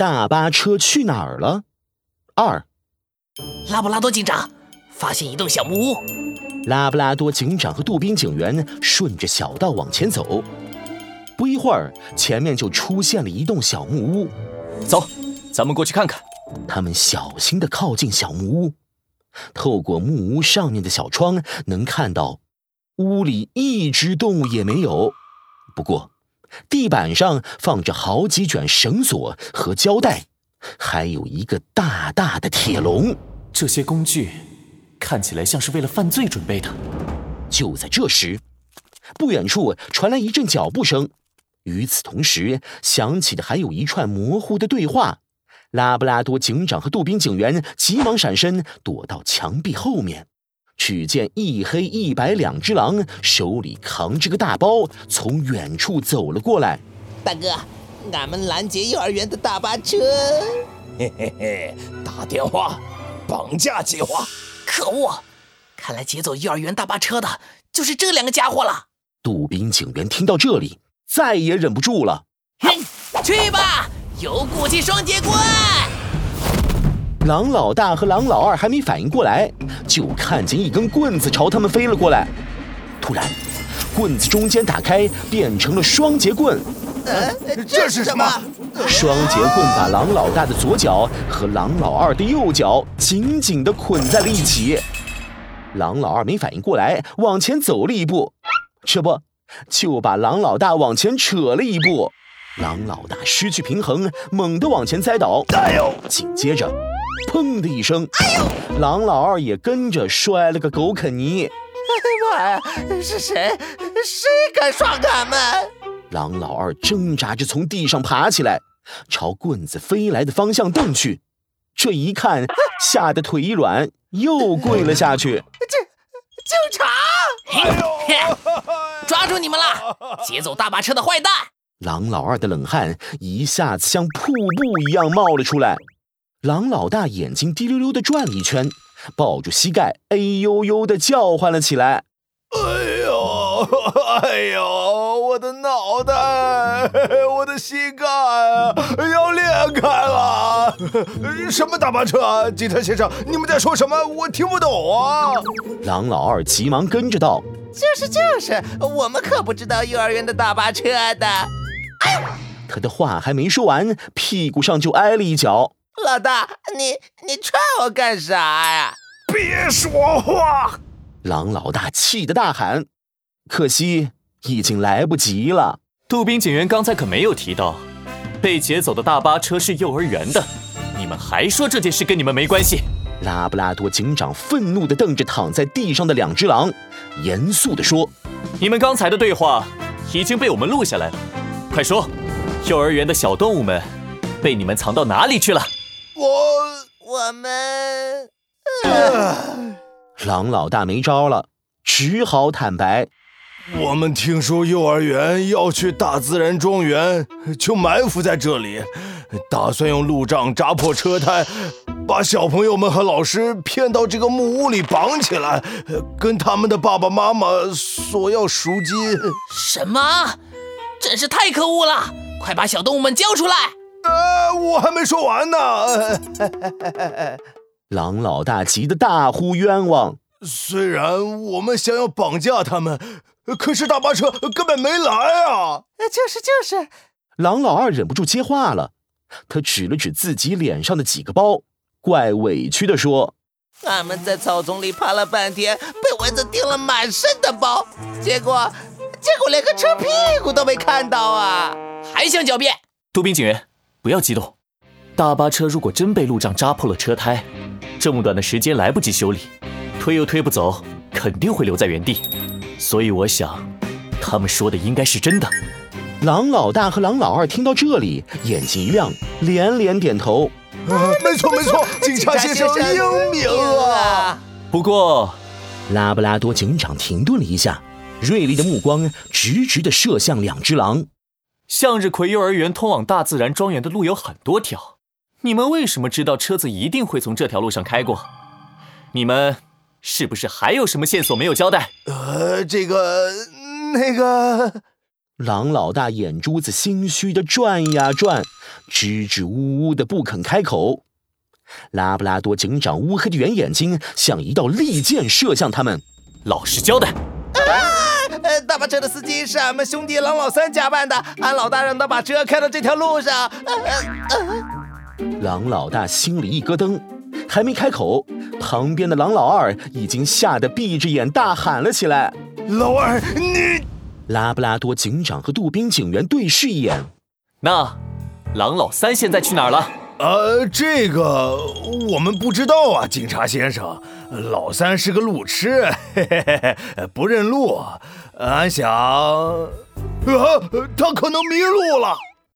大巴车去哪儿了？二，拉布拉多警长发现一栋小木屋。拉布拉多警长和杜宾警员顺着小道往前走，不一会儿，前面就出现了一栋小木屋。走，咱们过去看看。他们小心地靠近小木屋，透过木屋上面的小窗，能看到屋里一只动物也没有。不过，地板上放着好几卷绳索和胶带，还有一个大大的铁笼。这些工具看起来像是为了犯罪准备的。就在这时，不远处传来一阵脚步声，与此同时，响起的还有一串模糊的对话。拉布拉多警长和杜宾警员急忙闪身，躲到墙壁后面。只见一黑一白两只狼手里扛着个大包，从远处走了过来。大哥，俺们拦截幼儿园的大巴车。嘿嘿嘿，打电话，绑架计划。可恶，看来劫走幼儿园大巴车的就是这两个家伙了。杜宾警员听到这里，再也忍不住了。哼，去吧，有骨气双截棍！狼老大和狼老二还没反应过来，就看见一根棍子朝他们飞了过来。突然，棍子中间打开，变成了双节棍。呃，这是什么？双节棍把狼老大的左脚和狼老二的右脚紧紧地捆在了一起。狼老二没反应过来，往前走了一步，这不就把狼老大往前扯了一步。狼老大失去平衡，猛地往前栽倒。哎呦！紧接着。砰的一声，哎呦！狼老二也跟着摔了个狗啃泥。哎妈呀！是谁？谁敢撞俺们？狼老二挣扎着从地上爬起来，朝棍子飞来的方向瞪去。这一看，吓得腿一软，又跪了下去。警警察！哎呦！抓住你们了！劫走大巴车的坏蛋！狼老二的冷汗一下子像瀑布一样冒了出来。狼老大眼睛滴溜溜的转了一圈，抱住膝盖，哎呦呦的叫唤了起来：“哎呦，哎呦，我的脑袋，我的膝盖要裂开了！什么大巴车？警察先生，你们在说什么？我听不懂啊！”狼老二急忙跟着道：“就是就是，我们可不知道幼儿园的大巴车的。”哎呦，他的话还没说完，屁股上就挨了一脚。老大，你你踹我干啥呀？别说话！狼老大气得大喊。可惜已经来不及了。杜宾警员刚才可没有提到，被劫走的大巴车是幼儿园的。你们还说这件事跟你们没关系？拉布拉多警长愤怒地瞪着躺在地上的两只狼，严肃地说：“你们刚才的对话已经被我们录下来了。快说，幼儿园的小动物们被你们藏到哪里去了？”我我们，狼老大没招了，只好坦白。我们听说幼儿园要去大自然庄园，就埋伏在这里，打算用路障扎破车胎，把小朋友们和老师骗到这个木屋里绑起来，跟他们的爸爸妈妈索要赎金。什么？真是太可恶了！快把小动物们交出来！呃，我还没说完呢。狼老大急得大呼冤枉。虽然我们想要绑架他们，可是大巴车根本没来啊！就是就是。狼老二忍不住接话了，他指了指自己脸上的几个包，怪委屈的说：“俺们在草丛里趴了半天，被蚊子叮了满身的包，结果结果连个车屁股都没看到啊！还想狡辩？杜宾警员。”不要激动，大巴车如果真被路障扎破了车胎，这么短的时间来不及修理，推又推不走，肯定会留在原地。所以我想，他们说的应该是真的。狼老大和狼老二听到这里，眼睛一亮，连连点头。没错没错，警察先生英明啊！不过，拉布拉多警长停顿了一下，锐利的目光直直地射向两只狼。向日葵幼儿园通往大自然庄园的路有很多条，你们为什么知道车子一定会从这条路上开过？你们是不是还有什么线索没有交代？呃，这个，那个，狼老大眼珠子心虚的转呀转，支支吾吾的不肯开口。拉布拉多警长乌黑的圆眼睛像一道利箭射向他们。老实交代。呃，大巴车的司机是俺们兄弟狼老三假扮的，俺老大让他把车开到这条路上。狼老大心里一咯噔，还没开口，旁边的狼老二已经吓得闭着眼大喊了起来：“老二，你！”拉布拉多警长和杜宾警员对视一眼，那狼老三现在去哪儿了？呃，这个我们不知道啊，警察先生。老三是个路痴，嘿嘿嘿嘿，不认路。俺想，啊，他可能迷路了。